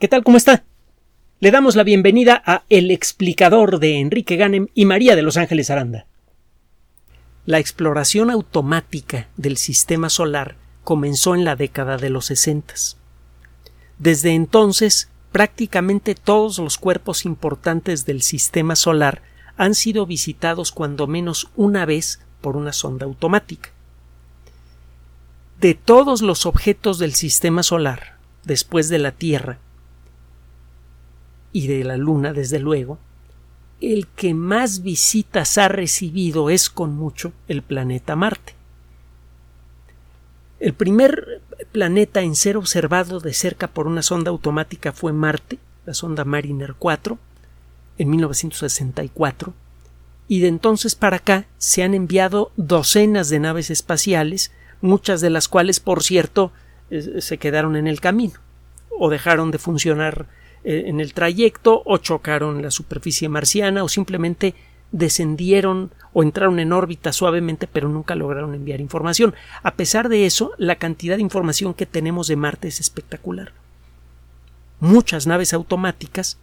¿Qué tal? ¿Cómo está? Le damos la bienvenida a El explicador de Enrique Ganem y María de Los Ángeles Aranda. La exploración automática del sistema solar comenzó en la década de los sesentas. Desde entonces, prácticamente todos los cuerpos importantes del sistema solar han sido visitados cuando menos una vez por una sonda automática. De todos los objetos del sistema solar, después de la Tierra, y de la Luna, desde luego, el que más visitas ha recibido es con mucho el planeta Marte. El primer planeta en ser observado de cerca por una sonda automática fue Marte, la sonda Mariner 4, en 1964, y de entonces para acá se han enviado docenas de naves espaciales, muchas de las cuales, por cierto, se quedaron en el camino o dejaron de funcionar en el trayecto o chocaron la superficie marciana o simplemente descendieron o entraron en órbita suavemente pero nunca lograron enviar información. A pesar de eso, la cantidad de información que tenemos de Marte es espectacular. Muchas naves automáticas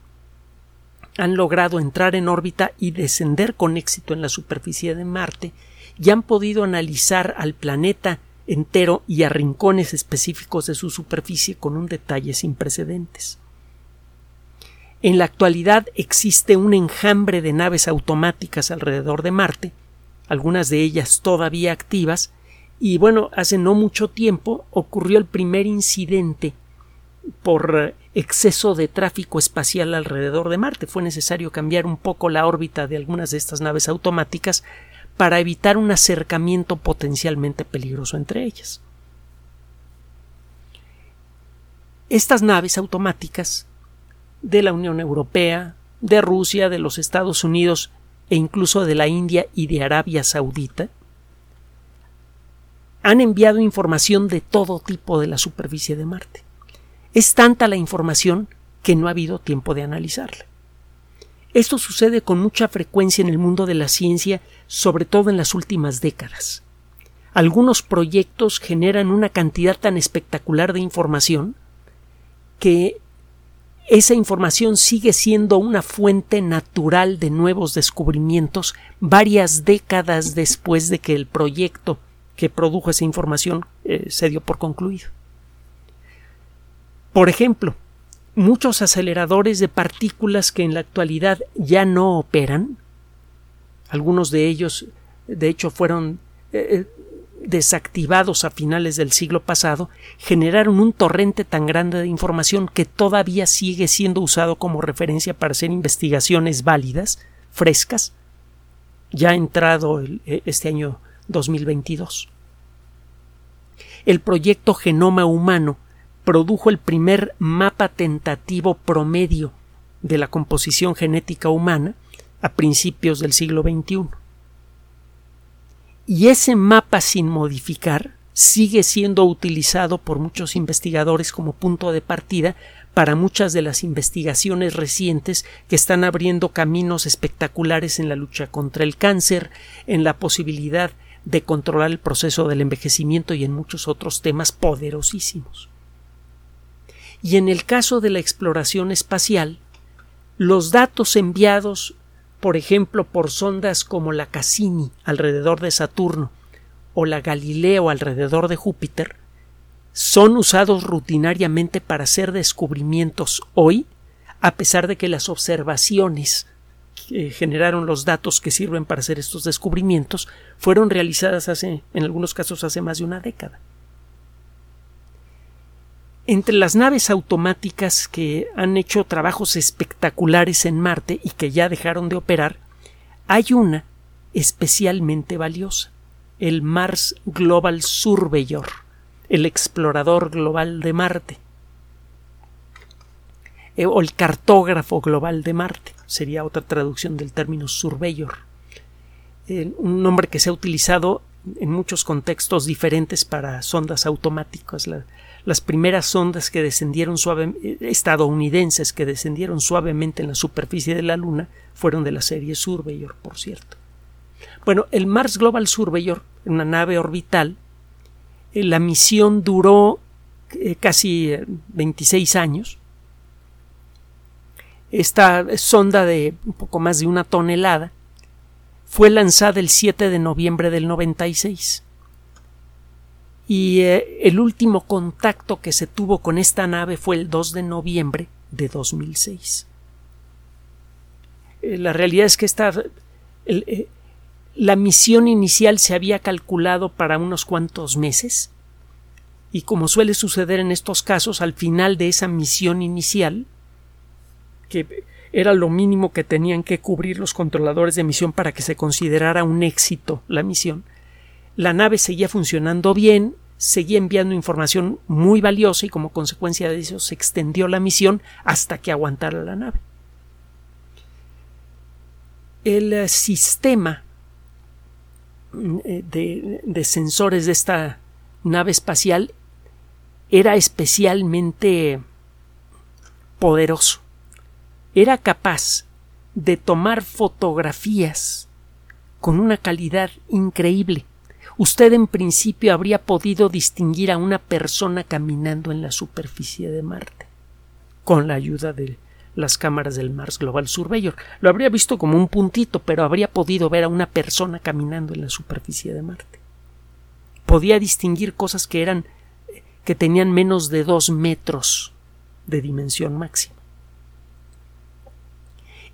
han logrado entrar en órbita y descender con éxito en la superficie de Marte y han podido analizar al planeta entero y a rincones específicos de su superficie con un detalle sin precedentes. En la actualidad existe un enjambre de naves automáticas alrededor de Marte, algunas de ellas todavía activas, y bueno, hace no mucho tiempo ocurrió el primer incidente por exceso de tráfico espacial alrededor de Marte. Fue necesario cambiar un poco la órbita de algunas de estas naves automáticas para evitar un acercamiento potencialmente peligroso entre ellas. Estas naves automáticas de la Unión Europea, de Rusia, de los Estados Unidos e incluso de la India y de Arabia Saudita, han enviado información de todo tipo de la superficie de Marte. Es tanta la información que no ha habido tiempo de analizarla. Esto sucede con mucha frecuencia en el mundo de la ciencia, sobre todo en las últimas décadas. Algunos proyectos generan una cantidad tan espectacular de información que esa información sigue siendo una fuente natural de nuevos descubrimientos varias décadas después de que el proyecto que produjo esa información eh, se dio por concluido. Por ejemplo, muchos aceleradores de partículas que en la actualidad ya no operan, algunos de ellos de hecho fueron eh, desactivados a finales del siglo pasado generaron un torrente tan grande de información que todavía sigue siendo usado como referencia para hacer investigaciones válidas, frescas, ya entrado e, este año 2022. El proyecto Genoma Humano produjo el primer mapa tentativo promedio de la composición genética humana a principios del siglo XXI y ese mapa sin modificar sigue siendo utilizado por muchos investigadores como punto de partida para muchas de las investigaciones recientes que están abriendo caminos espectaculares en la lucha contra el cáncer, en la posibilidad de controlar el proceso del envejecimiento y en muchos otros temas poderosísimos. Y en el caso de la exploración espacial, los datos enviados por ejemplo, por sondas como la Cassini alrededor de Saturno o la Galileo alrededor de Júpiter, son usados rutinariamente para hacer descubrimientos hoy, a pesar de que las observaciones que generaron los datos que sirven para hacer estos descubrimientos fueron realizadas hace, en algunos casos, hace más de una década. Entre las naves automáticas que han hecho trabajos espectaculares en Marte y que ya dejaron de operar, hay una especialmente valiosa, el Mars Global Surveyor, el explorador global de Marte, eh, o el cartógrafo global de Marte, sería otra traducción del término surveyor, un nombre que se ha utilizado en muchos contextos diferentes para sondas automáticas. Las primeras sondas que descendieron suave, estadounidenses que descendieron suavemente en la superficie de la Luna fueron de la serie Surveyor, por cierto. Bueno, el Mars Global Surveyor, una nave orbital, eh, la misión duró eh, casi 26 años esta sonda de un poco más de una tonelada fue lanzada el 7 de noviembre del 96. Y eh, el último contacto que se tuvo con esta nave fue el 2 de noviembre de 2006. Eh, la realidad es que esta, eh, la misión inicial se había calculado para unos cuantos meses y como suele suceder en estos casos, al final de esa misión inicial, que era lo mínimo que tenían que cubrir los controladores de misión para que se considerara un éxito la misión, la nave seguía funcionando bien, seguía enviando información muy valiosa y como consecuencia de eso se extendió la misión hasta que aguantara la nave. El eh, sistema mm, eh, de, de sensores de esta nave espacial era especialmente poderoso. Era capaz de tomar fotografías con una calidad increíble. Usted en principio habría podido distinguir a una persona caminando en la superficie de Marte con la ayuda de las cámaras del Mars Global Surveyor. Lo habría visto como un puntito, pero habría podido ver a una persona caminando en la superficie de Marte. Podía distinguir cosas que eran que tenían menos de dos metros de dimensión máxima.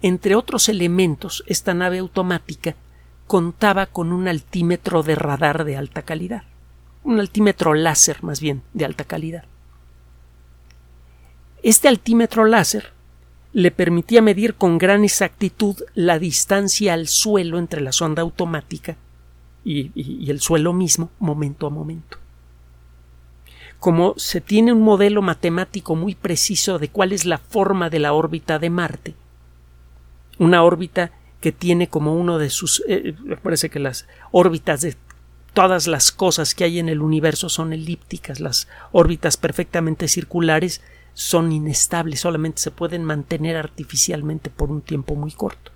Entre otros elementos, esta nave automática contaba con un altímetro de radar de alta calidad, un altímetro láser más bien de alta calidad. Este altímetro láser le permitía medir con gran exactitud la distancia al suelo entre la sonda automática y, y el suelo mismo momento a momento como se tiene un modelo matemático muy preciso de cuál es la forma de la órbita de Marte, una órbita que tiene como uno de sus eh, parece que las órbitas de todas las cosas que hay en el universo son elípticas, las órbitas perfectamente circulares son inestables, solamente se pueden mantener artificialmente por un tiempo muy corto.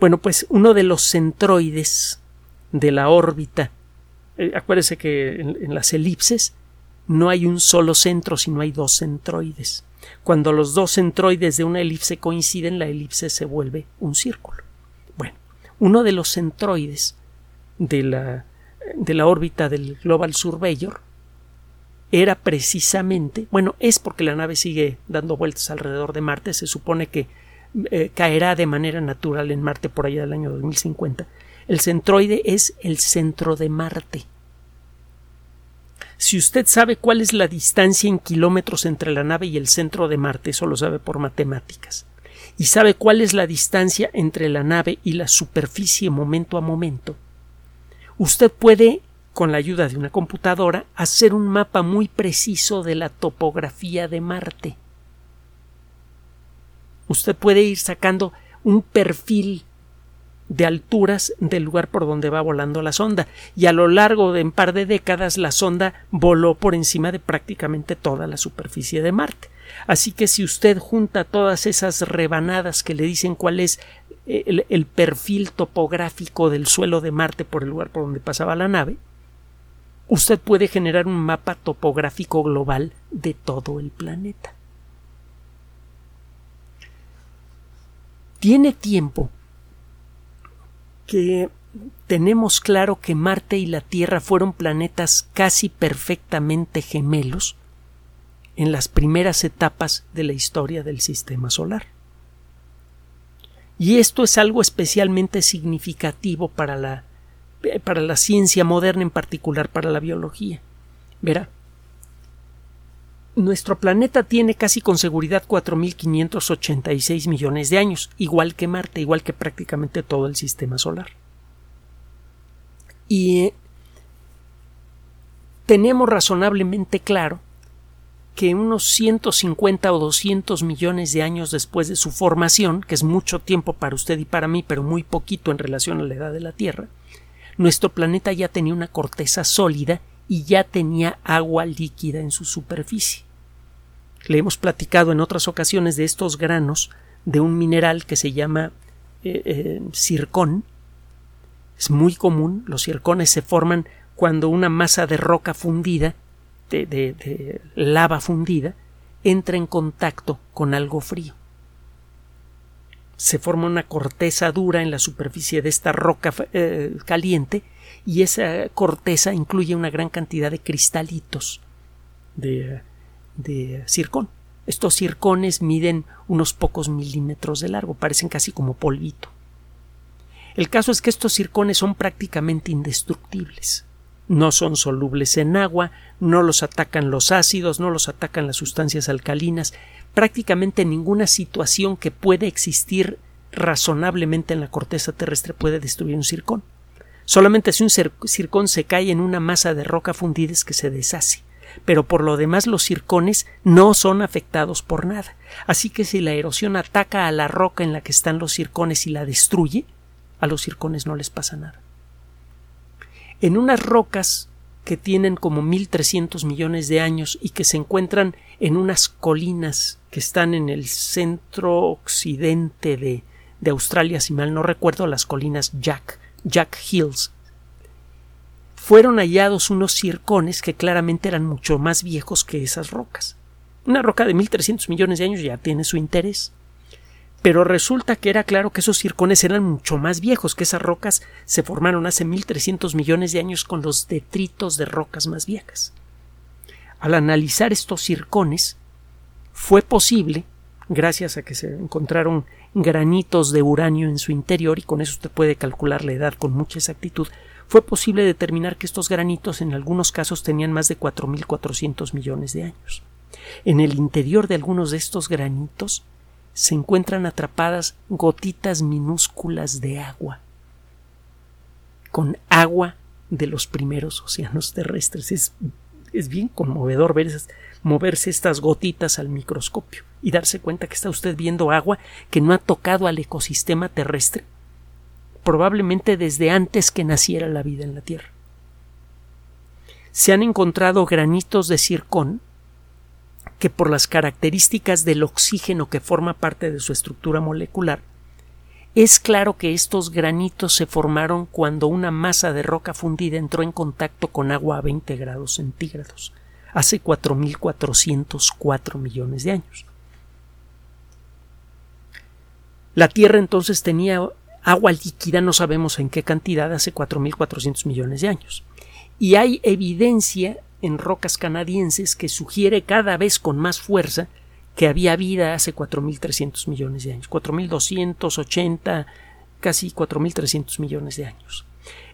Bueno, pues uno de los centroides de la órbita, eh, acuérdese que en las elipses no hay un solo centro, sino hay dos centroides. Cuando los dos centroides de una elipse coinciden, la elipse se vuelve un círculo. Uno de los centroides de la, de la órbita del Global Surveyor era precisamente, bueno, es porque la nave sigue dando vueltas alrededor de Marte, se supone que eh, caerá de manera natural en Marte por allá del año 2050. El centroide es el centro de Marte. Si usted sabe cuál es la distancia en kilómetros entre la nave y el centro de Marte, eso lo sabe por matemáticas, y sabe cuál es la distancia entre la nave y la superficie momento a momento, usted puede, con la ayuda de una computadora, hacer un mapa muy preciso de la topografía de Marte. Usted puede ir sacando un perfil de alturas del lugar por donde va volando la sonda y a lo largo de un par de décadas la sonda voló por encima de prácticamente toda la superficie de Marte. Así que si usted junta todas esas rebanadas que le dicen cuál es eh, el, el, perfil topográfico del suelo de Marte por el lugar por donde pasaba la nave, usted puede generar un mapa topográfico global de todo el planeta. Tiene tiempo que tenemos claro que Marte y la Tierra fueron planetas casi perfectamente gemelos en las primeras etapas de la historia del sistema solar. Y esto es algo especialmente significativo para la, para la ciencia moderna, en particular para la biología. Verá, nuestro planeta tiene casi con seguridad 4.586 millones de años, igual que Marte, igual que prácticamente todo el sistema solar. Y eh, tenemos razonablemente claro que unos 150 o 200 millones de años después de su formación, que es mucho tiempo para usted y para mí, pero muy poquito en relación a la edad de la Tierra, nuestro planeta ya tenía una corteza sólida y ya tenía agua líquida en su superficie. Le hemos platicado en otras ocasiones de estos granos de un mineral que se llama eh, eh, circón. Es muy común, los circones se forman cuando una masa de roca fundida, de, lava fundida, entra en contacto con algo frío. se forma una corteza dura en la superficie de esta roca eh, caliente y esa corteza incluye una gran cantidad de cristalitos de, de circón. Estos circones miden unos pocos milímetros de largo, parecen casi como polvito. El caso es que estos circones son prácticamente indestructibles. No son solubles en agua, no los atacan los ácidos, no los atacan las sustancias alcalinas, prácticamente ninguna situación que puede existir razonablemente en la corteza terrestre puede destruir un circón. Solamente si un circón se cae en una masa de roca fundida es que se deshace. Pero por lo demás los circones no son afectados por nada. Así que si la erosión ataca a la roca en la que están los circones y la destruye, a los circones no les pasa nada. En unas rocas que tienen como 1.300 millones de años y que se encuentran en unas colinas que están en el centro occidente de, de Australia, si mal no recuerdo, las colinas Jack, Jack Hills. Fueron hallados unos circones que claramente eran mucho más viejos que esas rocas. Una roca de 1.300 millones de años ya tiene su interés. Pero resulta que era claro que esos circones eran mucho más viejos, que esas rocas se formaron hace 1.300 millones de años con los detritos de rocas más viejas. Al analizar estos circones, fue posible, gracias a que se encontraron granitos de uranio en su interior y con eso usted puede calcular la edad con mucha exactitud, fue posible determinar que estos granitos en algunos casos tenían más de 4.400 millones de años. En el interior de algunos de estos granitos se encuentran atrapadas gotitas minúsculas de agua, con agua de los primeros océanos terrestres. Es, es bien conmovedor ver moverse estas gotitas al microscopio y darse cuenta que está usted viendo agua que no ha tocado al ecosistema terrestre, probablemente desde antes que naciera la vida en la Tierra. Se han encontrado granitos de circón que por las características del oxígeno que forma parte de su estructura molecular, es claro que estos granitos se formaron cuando una masa de roca fundida entró en contacto con agua a 20 grados centígrados hace 4.404 millones de años. La Tierra entonces tenía agua líquida, no sabemos en qué cantidad, hace 4.400 millones de años. Y hay evidencia en rocas canadienses que sugiere cada vez con más fuerza que había vida hace 4.300 millones de años, 4.280, casi 4.300 millones de años.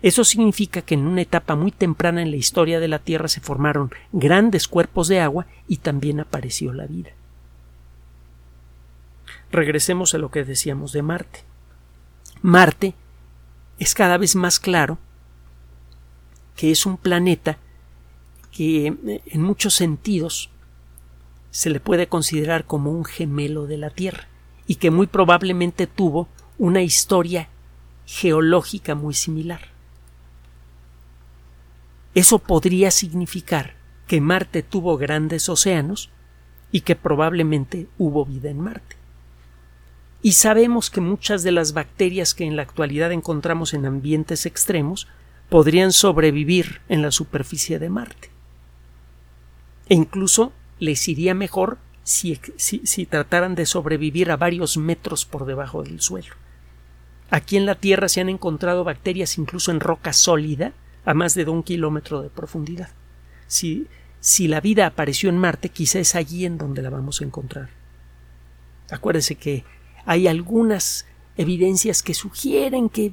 Eso significa que en una etapa muy temprana en la historia de la Tierra se formaron grandes cuerpos de agua y también apareció la vida. Regresemos a lo que decíamos de Marte. Marte es cada vez más claro que es un planeta que en muchos sentidos se le puede considerar como un gemelo de la Tierra y que muy probablemente tuvo una historia geológica muy similar. Eso podría significar que Marte tuvo grandes océanos y que probablemente hubo vida en Marte. Y sabemos que muchas de las bacterias que en la actualidad encontramos en ambientes extremos podrían sobrevivir en la superficie de Marte. E incluso les iría mejor si, si, trataran de sobrevivir a varios metros por debajo del suelo. Aquí en la Tierra se han encontrado bacterias incluso en roca sólida a más de un kilómetro de profundidad. Si, si la vida apareció en Marte, quizá es allí en donde la vamos a encontrar. Acuérdese que hay algunas evidencias que sugieren que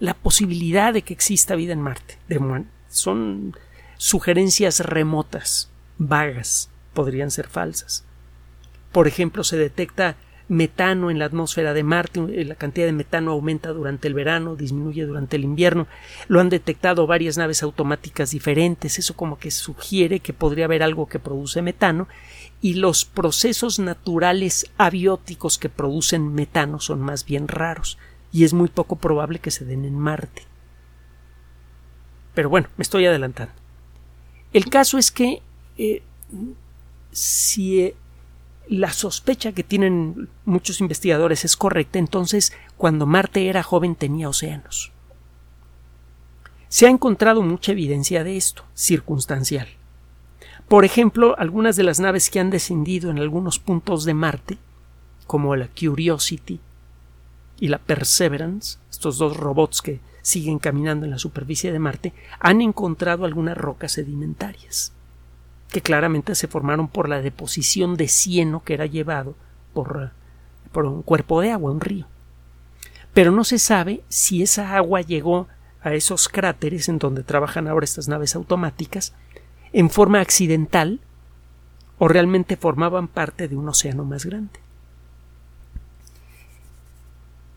la posibilidad de que exista vida en Marte. son sugerencias remotas, vagas, podrían ser falsas. Por ejemplo, se detecta metano en la atmósfera de Marte, eh, la cantidad de metano aumenta durante el verano, disminuye durante el invierno, lo han detectado varias naves automáticas diferentes, eso como que sugiere que podría haber algo que produce metano, y los procesos naturales abióticos que producen metano son más bien raros, y es muy poco probable que se den en Marte. Pero bueno, me estoy adelantando. El caso es que eh, si eh, la sospecha que tienen muchos investigadores es correcta, entonces cuando Marte era joven tenía océanos. Se ha encontrado mucha evidencia de esto, circunstancial. Por ejemplo, algunas de las naves que han descendido en algunos puntos de Marte, como la Curiosity, y la Perseverance, estos dos robots que siguen caminando en la superficie de Marte, han encontrado algunas rocas sedimentarias que claramente se formaron por la deposición de cieno que era llevado por, por un cuerpo de agua, un río. Pero no se sabe si esa agua llegó a esos cráteres en donde trabajan ahora estas naves automáticas en forma accidental o realmente formaban parte de un océano más grande.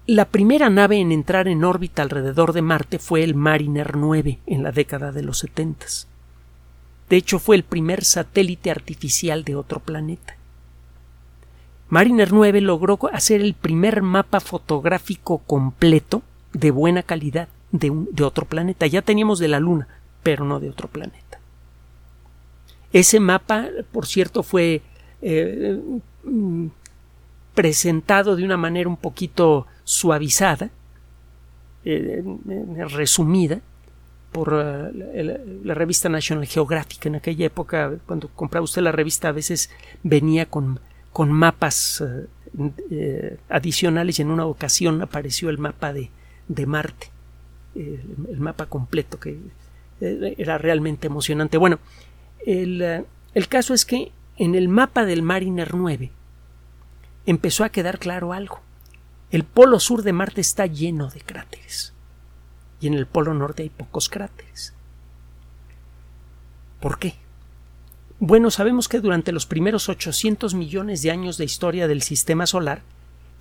La primera nave en entrar en órbita alrededor de Marte fue el Mariner 9 en la década de los 70. De hecho, fue el primer satélite artificial de otro planeta. Mariner 9 logró hacer el primer mapa fotográfico completo de buena calidad de, de otro planeta. Ya teníamos de la Luna, pero no de otro planeta. Ese mapa, por cierto, fue eh, presentado de una manera un poquito suavizada, eh, resumida, por eh, la, revista National Geographic. En aquella época, cuando compraba usted la revista, a veces venía con, con mapas eh, adicionales y en una ocasión apareció el mapa de, de Marte, el mapa completo, que era realmente emocionante. Bueno, el, el caso es que en el mapa del Mariner 9 empezó a quedar claro algo. El polo sur de Marte está lleno de cráteres y en el polo norte hay pocos cráteres. ¿Por qué? Bueno, sabemos que durante los primeros 800 millones de años de historia del sistema solar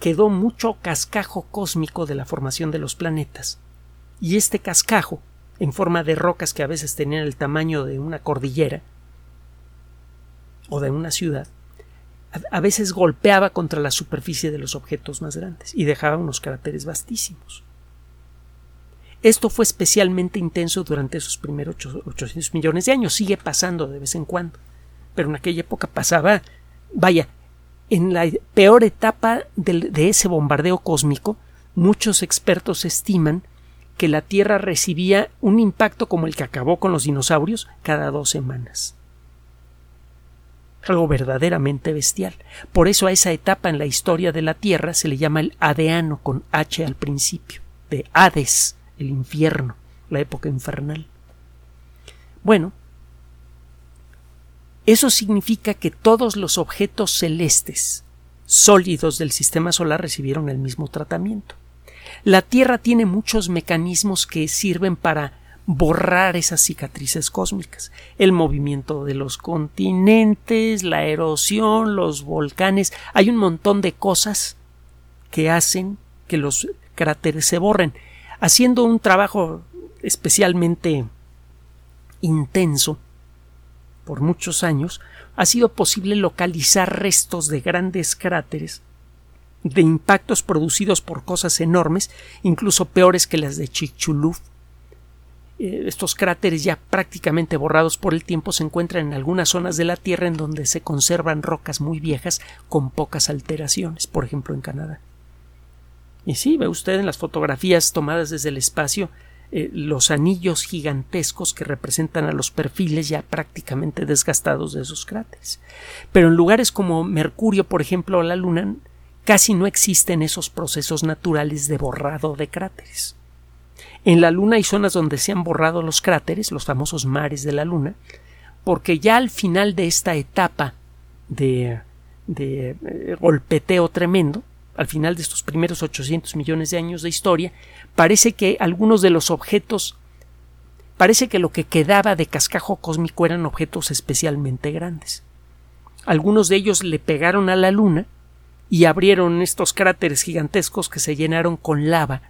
quedó mucho cascajo cósmico de la formación de los planetas. Y este cascajo, en forma de rocas que a veces tenían el tamaño de una cordillera o de una ciudad, a veces golpeaba contra la superficie de los objetos más grandes y dejaba unos cráteres vastísimos. Esto fue especialmente intenso durante esos primeros 800 millones de años. Sigue pasando de vez en cuando. Pero en aquella época pasaba, vaya, en la peor etapa de, de ese bombardeo cósmico, muchos expertos estiman que la Tierra recibía un impacto como el que acabó con los dinosaurios cada dos semanas algo verdaderamente bestial. Por eso a esa etapa en la historia de la Tierra se le llama el Adeano con H al principio, de Hades, el infierno, la época infernal. Bueno, eso significa que todos los objetos celestes sólidos del sistema solar recibieron el mismo tratamiento. La Tierra tiene muchos mecanismos que sirven para borrar esas cicatrices cósmicas. El movimiento de los continentes, la erosión, los volcanes. Hay un montón de cosas que hacen que los cráteres se borren. Haciendo un trabajo especialmente intenso por muchos años, ha sido posible localizar restos de grandes cráteres de impactos producidos por cosas enormes, incluso peores que las de Chicxulub eh, estos cráteres ya prácticamente borrados por el tiempo se encuentran en algunas zonas de la Tierra en donde se conservan rocas muy viejas con pocas alteraciones, por ejemplo en Canadá. Y sí, ve usted en las fotografías tomadas desde el espacio eh, los anillos gigantescos que representan a los perfiles ya prácticamente desgastados de esos cráteres. Pero en lugares como Mercurio, por ejemplo, o la Luna, casi no existen esos procesos naturales de borrado de cráteres. En la Luna hay zonas donde se han borrado los cráteres, los famosos mares de la Luna, porque ya al final de esta etapa de, de eh, golpeteo tremendo, al final de estos primeros 800 millones de años de historia, parece que algunos de los objetos, parece que lo que quedaba de cascajo cósmico eran objetos especialmente grandes. Algunos de ellos le pegaron a la Luna y abrieron estos cráteres gigantescos que se llenaron con lava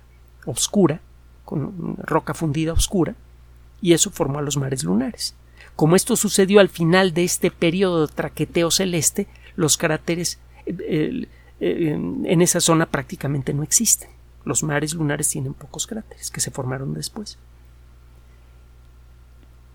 oscura con roca fundida oscura, y eso formó a los mares lunares. Como esto sucedió al final de este periodo de traqueteo celeste, los cráteres eh, eh, en esa zona prácticamente no existen. Los mares lunares tienen pocos cráteres que se formaron después.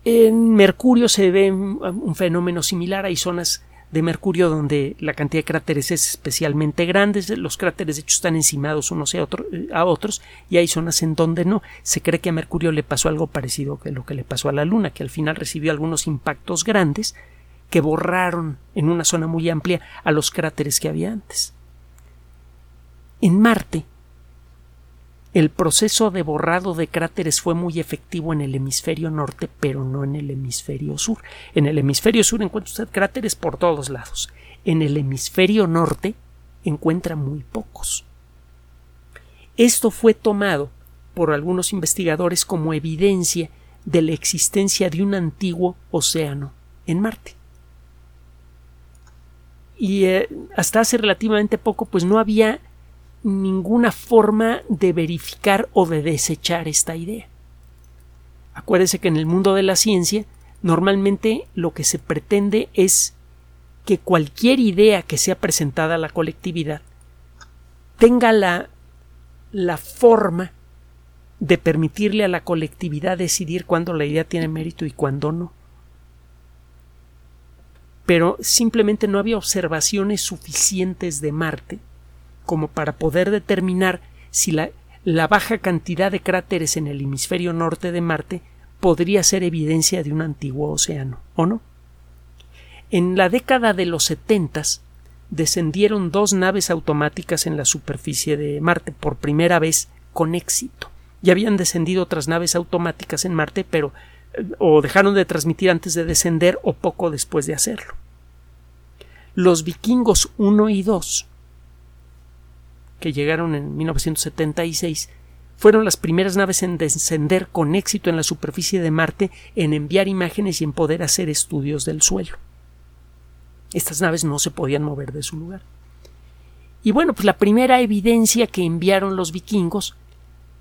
En Mercurio se ve un fenómeno similar. Hay zonas de Mercurio donde la cantidad de cráteres es especialmente grande, los cráteres de hecho están encimados unos a, a, otros y hay zonas en donde no. Se cree que a Mercurio le pasó algo parecido que lo que le pasó a la Luna, que al final recibió algunos impactos grandes que borraron en una zona muy amplia a los cráteres que había antes. En Marte el proceso de borrado de cráteres fue muy efectivo en el hemisferio norte, pero no en el hemisferio sur. En el hemisferio sur encuentra usted cráteres por todos lados. En el hemisferio norte encuentra muy pocos. Esto fue tomado por algunos investigadores como evidencia de la existencia de un antiguo océano en Marte. Y eh, hasta hace relativamente poco, pues no había ninguna forma de verificar o de desechar esta idea. Acuérdese que en el mundo de la ciencia normalmente lo que se pretende es que cualquier idea que sea presentada a la colectividad tenga la, la forma de permitirle a la colectividad decidir cuándo la idea tiene mérito y cuándo no. Pero simplemente no había observaciones suficientes de Marte como para poder determinar si la, la baja cantidad de cráteres en el hemisferio norte de Marte podría ser evidencia de un antiguo océano, ¿o no? En la década de los setentas descendieron dos naves automáticas en la superficie de Marte por primera vez con éxito. Ya habían descendido otras naves automáticas en Marte, pero eh, o dejaron de transmitir antes de descender o poco después de hacerlo. Los vikingos 1 y 2 que llegaron en 1976, fueron las primeras naves en descender con éxito en la superficie de Marte, en enviar imágenes y en poder hacer estudios del suelo. Estas naves no se podían mover de su lugar. Y bueno, pues la primera evidencia que enviaron los vikingos,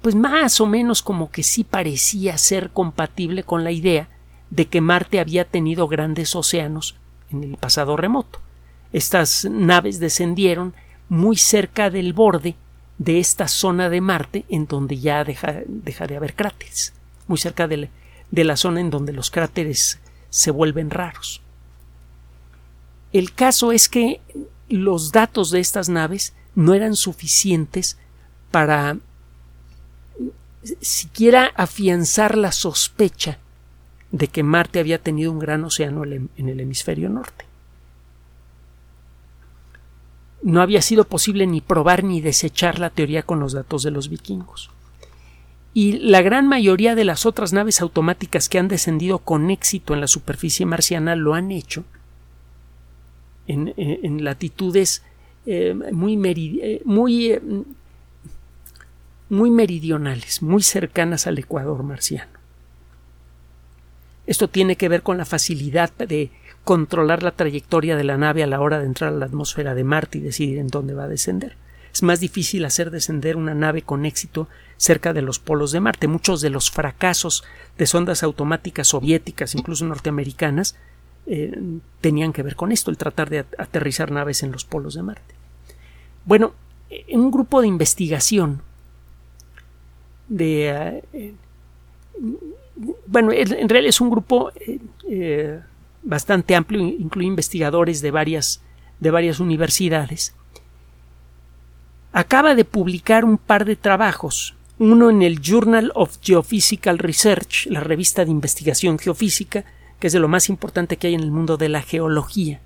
pues más o menos como que sí parecía ser compatible con la idea de que Marte había tenido grandes océanos en el pasado remoto. Estas naves descendieron muy cerca del borde de esta zona de Marte en donde ya deja, de haber cráteres, muy cerca de la, zona en donde los cráteres se vuelven raros. El caso es que los datos de estas naves no eran suficientes para siquiera afianzar la sospecha de que Marte había tenido un gran océano en el hemisferio norte no había sido posible ni probar ni desechar la teoría con los datos de los vikingos. Y la gran mayoría de las otras naves automáticas que han descendido con éxito en la superficie marciana lo han hecho en, eh, latitudes eh, muy, eh, muy, muy meridionales, muy cercanas al ecuador marciano. Esto tiene que ver con la facilidad de controlar la trayectoria de la nave a la hora de entrar a la atmósfera de Marte y decidir en dónde va a descender. Es más difícil hacer descender una nave con éxito cerca de los polos de Marte. Muchos de los fracasos de sondas automáticas soviéticas, incluso norteamericanas, eh, tenían que ver con esto, el tratar de aterrizar naves en los polos de Marte. Bueno, en un grupo de investigación de... Eh, bueno, en realidad es un grupo eh, bastante amplio, incluye investigadores de varias, de varias universidades, acaba de publicar un par de trabajos, uno en el Journal of Geophysical Research, la revista de investigación geofísica, que es de lo más importante que hay en el mundo de la geología.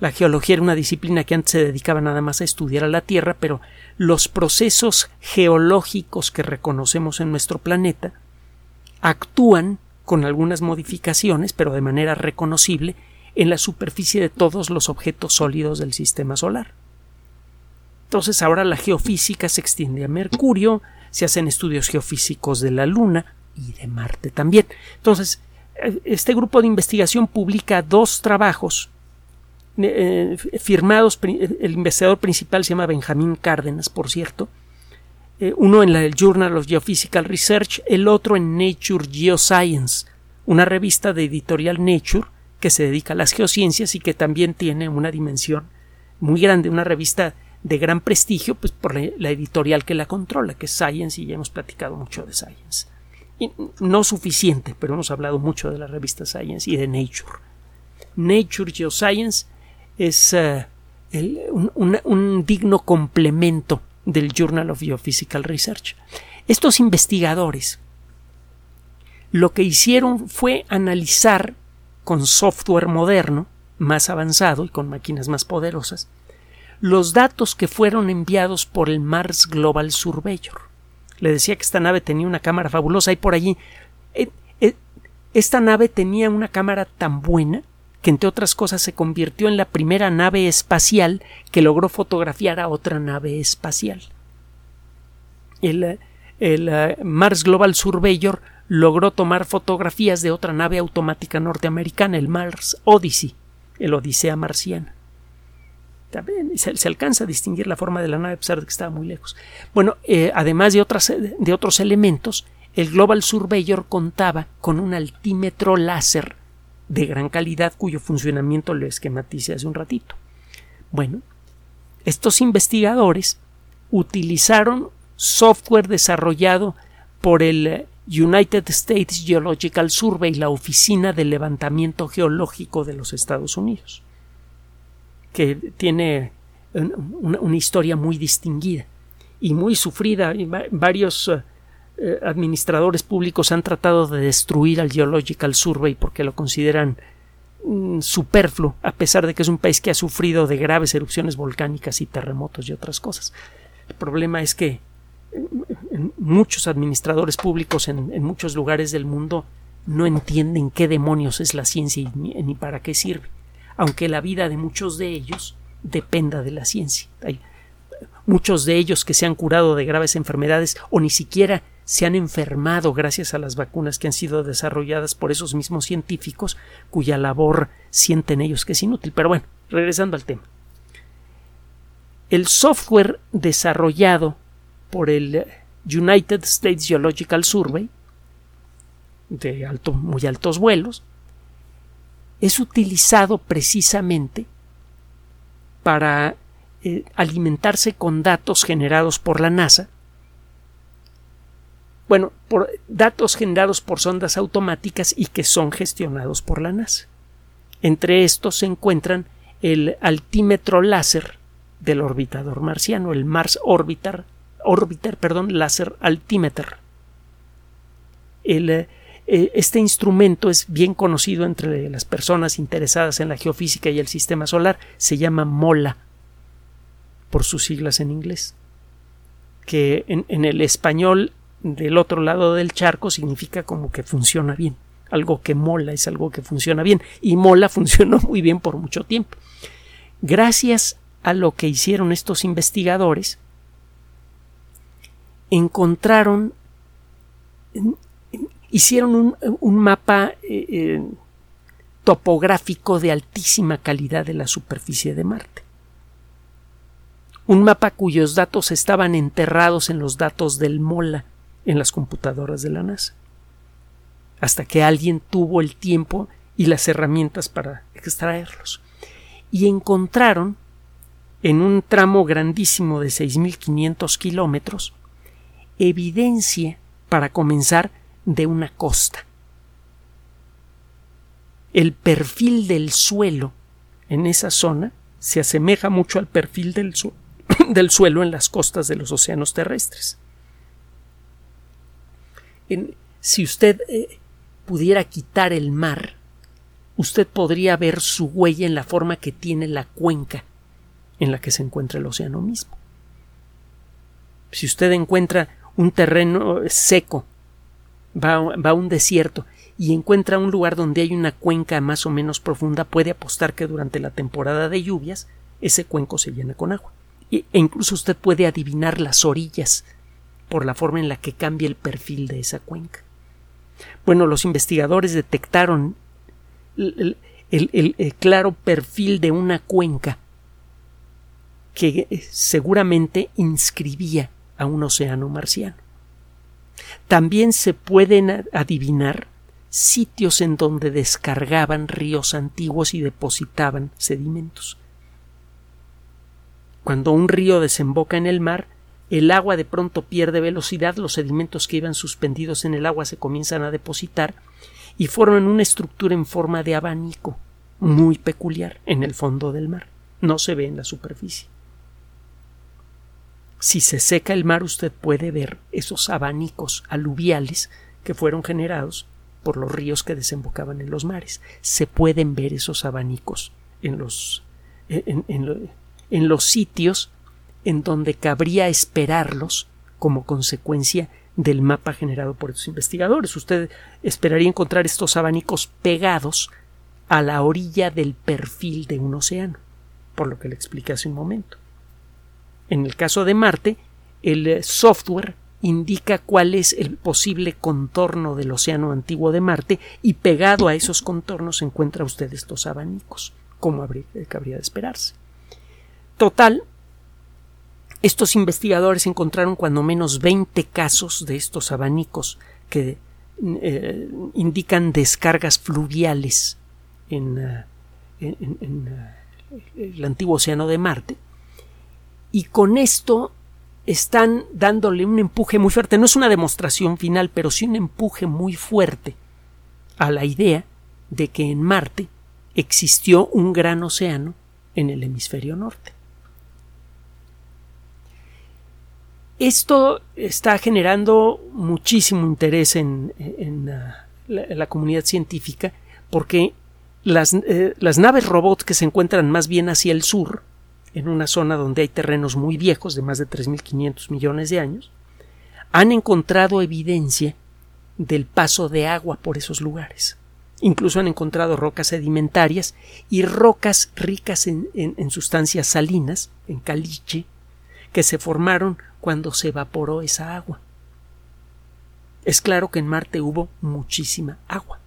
La geología era una disciplina que antes se dedicaba nada más a estudiar a la Tierra, pero los procesos geológicos que reconocemos en nuestro planeta actúan con algunas modificaciones, pero de manera reconocible, en la superficie de todos los objetos sólidos del sistema solar. Entonces ahora la geofísica se extiende a Mercurio, se hacen estudios geofísicos de la Luna y de Marte también. Entonces, eh, este grupo de investigación publica dos trabajos eh, firmados, el investigador principal se llama Benjamín Cárdenas, por cierto, eh, uno en el Journal of Geophysical Research, el otro en Nature Geoscience, una revista de editorial Nature que se dedica a las geociencias y que también tiene una dimensión muy grande, una revista de gran prestigio, pues por la, editorial que la controla, que es Science, y ya hemos platicado mucho de Science. No suficiente, pero hemos hablado mucho de la revista Science y de Nature. Nature Geoscience es eh, un digno complemento del Journal of Geophysical Research. Estos investigadores lo que hicieron fue analizar con software moderno, más avanzado y con máquinas más poderosas, los datos que fueron enviados por el Mars Global Surveyor, Le decía que esta nave tenía una cámara fabulosa y por allí. Eh, eh, esta nave tenía una cámara tan buena que entre otras cosas se convirtió en la primera nave espacial que logró fotografiar a otra nave espacial. El, el Mars Global Surveyor logró tomar fotografías de otra nave automática norteamericana, el Mars Odyssey, el Odisea marciana. Se, se, alcanza a distinguir la forma de la nave a pesar de que estaba muy lejos. Bueno, eh, además de otros elementos, el Global Surveyor contaba con un altímetro láser de gran calidad cuyo funcionamiento lo esquematice hace un ratito. Bueno, estos investigadores utilizaron software desarrollado por el United States Geological Survey, la Oficina de Levantamiento Geológico de los Estados Unidos, que tiene una, historia muy distinguida y muy sufrida. Varios eh, eh, administradores públicos han tratado de destruir al Geological Survey porque lo consideran mm, superfluo, a pesar de que es un país que ha sufrido de graves erupciones volcánicas y terremotos y otras cosas. El problema es que muchos administradores públicos en, muchos lugares del mundo no entienden qué demonios es la ciencia y ni, para qué sirve, aunque la vida de muchos de ellos dependa de la ciencia. Hay muchos de ellos que se han curado de graves enfermedades o ni siquiera se han enfermado gracias a las vacunas que han sido desarrolladas por esos mismos científicos cuya labor sienten ellos que es inútil. Pero bueno, regresando al tema. El software desarrollado por el United States Geological Survey de muy altos vuelos es utilizado precisamente para eh, alimentarse con datos generados por la NASA bueno, por datos generados por sondas automáticas y que son gestionados por la NASA. Entre estos se encuentran el altímetro láser del orbitador marciano, el Mars Orbiter, Orbiter, perdón, Laser Altimeter. Eh, este instrumento es bien conocido entre las personas interesadas en la geofísica y el sistema solar. Se llama MOLA, por sus siglas en inglés. Que en, el español del otro lado del charco significa como que funciona bien. Algo que mola es algo que funciona bien. Y mola funcionó muy bien por mucho tiempo. Gracias a lo que hicieron estos investigadores, encontraron, hicieron un, mapa eh, eh, topográfico de altísima calidad de la superficie de Marte. Un mapa cuyos datos estaban enterrados en los datos del MOLA en las computadoras de la NASA. Hasta que alguien tuvo el tiempo y las herramientas para extraerlos. Y encontraron en un tramo grandísimo de 6.500 kilómetros evidencia, para comenzar, de una costa. El perfil del suelo en esa zona se asemeja mucho al perfil del, del suelo en las costas de los océanos terrestres. Si usted eh, pudiera quitar el mar, usted podría ver su huella en la forma que tiene la cuenca en la que se encuentra el océano mismo. Si usted encuentra un terreno seco, va, va, a un desierto y encuentra un lugar donde hay una cuenca más o menos profunda, puede apostar que durante la temporada de lluvias ese cuenco se llena con agua. e incluso usted puede adivinar las orillas por la forma en la que cambia el perfil de esa cuenca. Bueno, los investigadores detectaron el, el claro perfil de una cuenca que eh, seguramente inscribía a un océano marciano. También se pueden adivinar sitios en donde descargaban ríos antiguos y depositaban sedimentos. Cuando un río desemboca en el mar, el agua de pronto pierde velocidad, los sedimentos que iban suspendidos en el agua se comienzan a depositar y forman una estructura en forma de abanico muy peculiar en el fondo del mar. No se ve en la superficie. Si se seca el mar usted puede ver esos abanicos aluviales que fueron generados por los ríos que desembocaban en los mares. Se pueden ver esos abanicos en los, en, los sitios en donde cabría esperarlos como consecuencia del mapa generado por estos investigadores. Usted esperaría encontrar estos abanicos pegados a la orilla del perfil de un océano, por lo que le expliqué hace un momento. En el caso de Marte, el software indica cuál es el posible contorno del océano antiguo de Marte y pegado a esos contornos encuentra usted estos abanicos, como habría, cabría de esperarse. Total, estos investigadores encontraron cuando menos 20 casos de estos abanicos que eh, indican descargas fluviales en, eh, eh, el antiguo océano de Marte. Y con esto están dándole un empuje muy fuerte. No es una demostración final, pero sí un empuje muy fuerte a la idea de que en Marte existió un gran océano en el hemisferio norte. Esto está generando muchísimo interés en, la, comunidad científica porque las, eh, las naves robots que se encuentran más bien hacia el sur, en una zona donde hay terrenos muy viejos de más de 3.500 millones de años, han encontrado evidencia del paso de agua por esos lugares. Incluso han encontrado rocas sedimentarias y rocas ricas en, en sustancias salinas, en caliche, que se formaron cuando se evaporó esa agua. Es claro que en Marte hubo muchísima agua.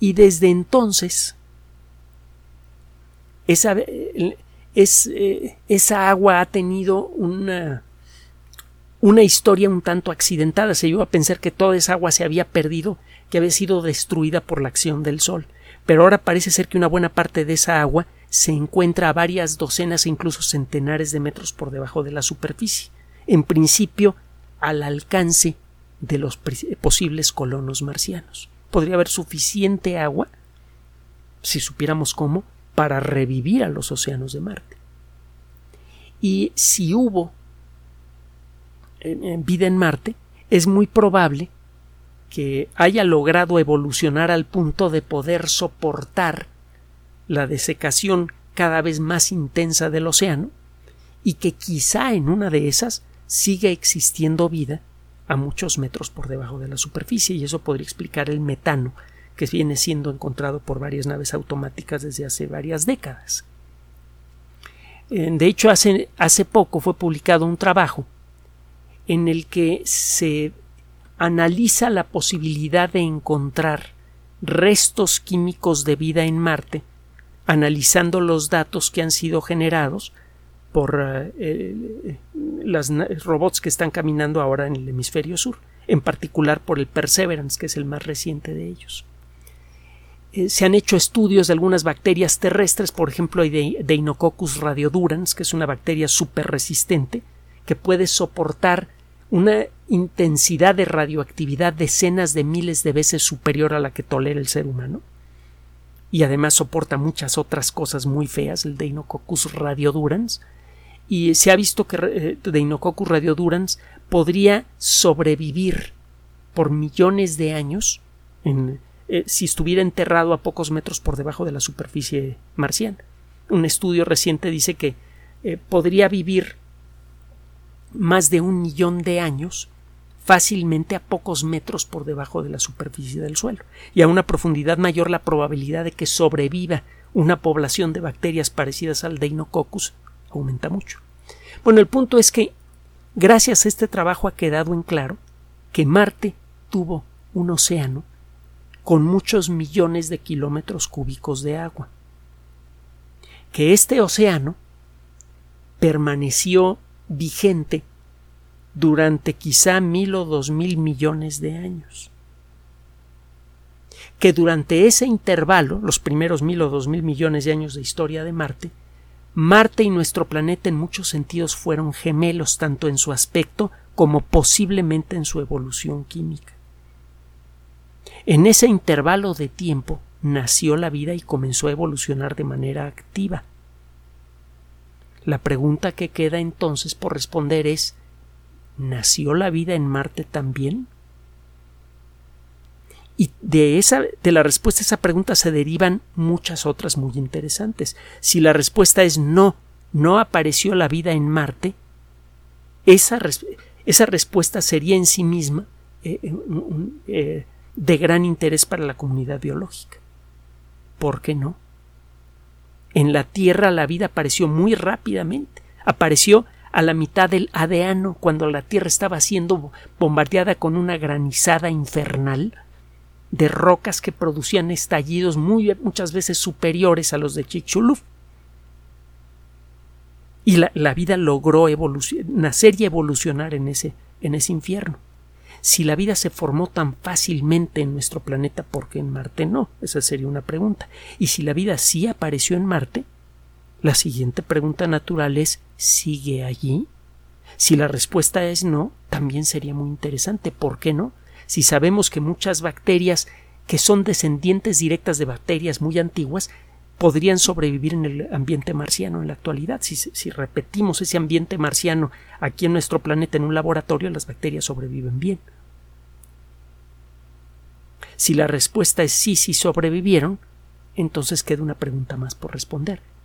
Y desde entonces esa, es, eh, esa agua ha tenido una, una historia un tanto accidentada. Se iba a pensar que toda esa agua se había perdido, que había sido destruida por la acción del Sol. Pero ahora parece ser que una buena parte de esa agua se encuentra a varias docenas e incluso centenares de metros por debajo de la superficie, en principio al alcance de los posibles colonos marcianos. Podría haber suficiente agua, si supiéramos cómo, para revivir a los océanos de Marte. Y si hubo vida en Marte, es muy probable que haya logrado evolucionar al punto de poder soportar la desecación cada vez más intensa del océano y que quizá en una de esas siga existiendo vida a muchos metros por debajo de la superficie y eso podría explicar el metano que viene siendo encontrado por varias naves automáticas desde hace varias décadas. De hecho, hace, hace poco fue publicado un trabajo en el que se analiza la posibilidad de encontrar restos químicos de vida en Marte analizando los datos que han sido generados por eh, los robots que están caminando ahora en el hemisferio sur, en particular por el Perseverance, que es el más reciente de ellos. Eh, se han hecho estudios de algunas bacterias terrestres, por ejemplo, de Deinococcus radiodurans, que es una bacteria súper resistente, que puede soportar una intensidad de radioactividad decenas de miles de veces superior a la que tolera el ser humano y además soporta muchas otras cosas muy feas, el Deinococcus radiodurans, y se ha visto que eh, Deinococcus radiodurans podría sobrevivir por millones de años eh, si estuviera enterrado a pocos metros por debajo de la superficie marciana. Un estudio reciente dice que eh, podría vivir más de un millón de años fácilmente a pocos metros por debajo de la superficie del suelo, y a una profundidad mayor la probabilidad de que sobreviva una población de bacterias parecidas al Deinococcus aumenta mucho. Bueno, el punto es que gracias a este trabajo ha quedado en claro que Marte tuvo un océano con muchos millones de kilómetros cúbicos de agua. Que este océano permaneció vigente durante quizá mil o dos mil millones de años. Que durante ese intervalo, los primeros mil o dos mil millones de años de historia de Marte, Marte y nuestro planeta en muchos sentidos fueron gemelos tanto en su aspecto como posiblemente en su evolución química. En ese intervalo de tiempo nació la vida y comenzó a evolucionar de manera activa. La pregunta que queda entonces por responder es ¿nació la vida en Marte también? Y de, esa, de la respuesta a esa pregunta se derivan muchas otras muy interesantes. Si la respuesta es no, no apareció la vida en Marte, esa, esa respuesta sería en sí misma eh, eh, de gran interés para la comunidad biológica. ¿Por qué no? En la Tierra la vida apareció muy rápidamente. Apareció a la mitad del Adeano, cuando la Tierra estaba siendo bombardeada con una granizada infernal de rocas que producían estallidos muy, muchas veces superiores a los de Chicxulub. Y la, vida logró nacer y evolucionar en ese, en ese infierno. Si la vida se formó tan fácilmente en nuestro planeta, ¿por qué en Marte no? Esa sería una pregunta. Y si la vida sí apareció en Marte, la siguiente pregunta natural es ¿sigue allí? Si la respuesta es no, también sería muy interesante. ¿Por qué no? Si sabemos que muchas bacterias que son descendientes directas de bacterias muy antiguas podrían sobrevivir en el ambiente marciano en la actualidad. Si, repetimos ese ambiente marciano aquí en nuestro planeta en un laboratorio, las bacterias sobreviven bien. Si la respuesta es sí, sí sobrevivieron, entonces queda una pregunta más por responder.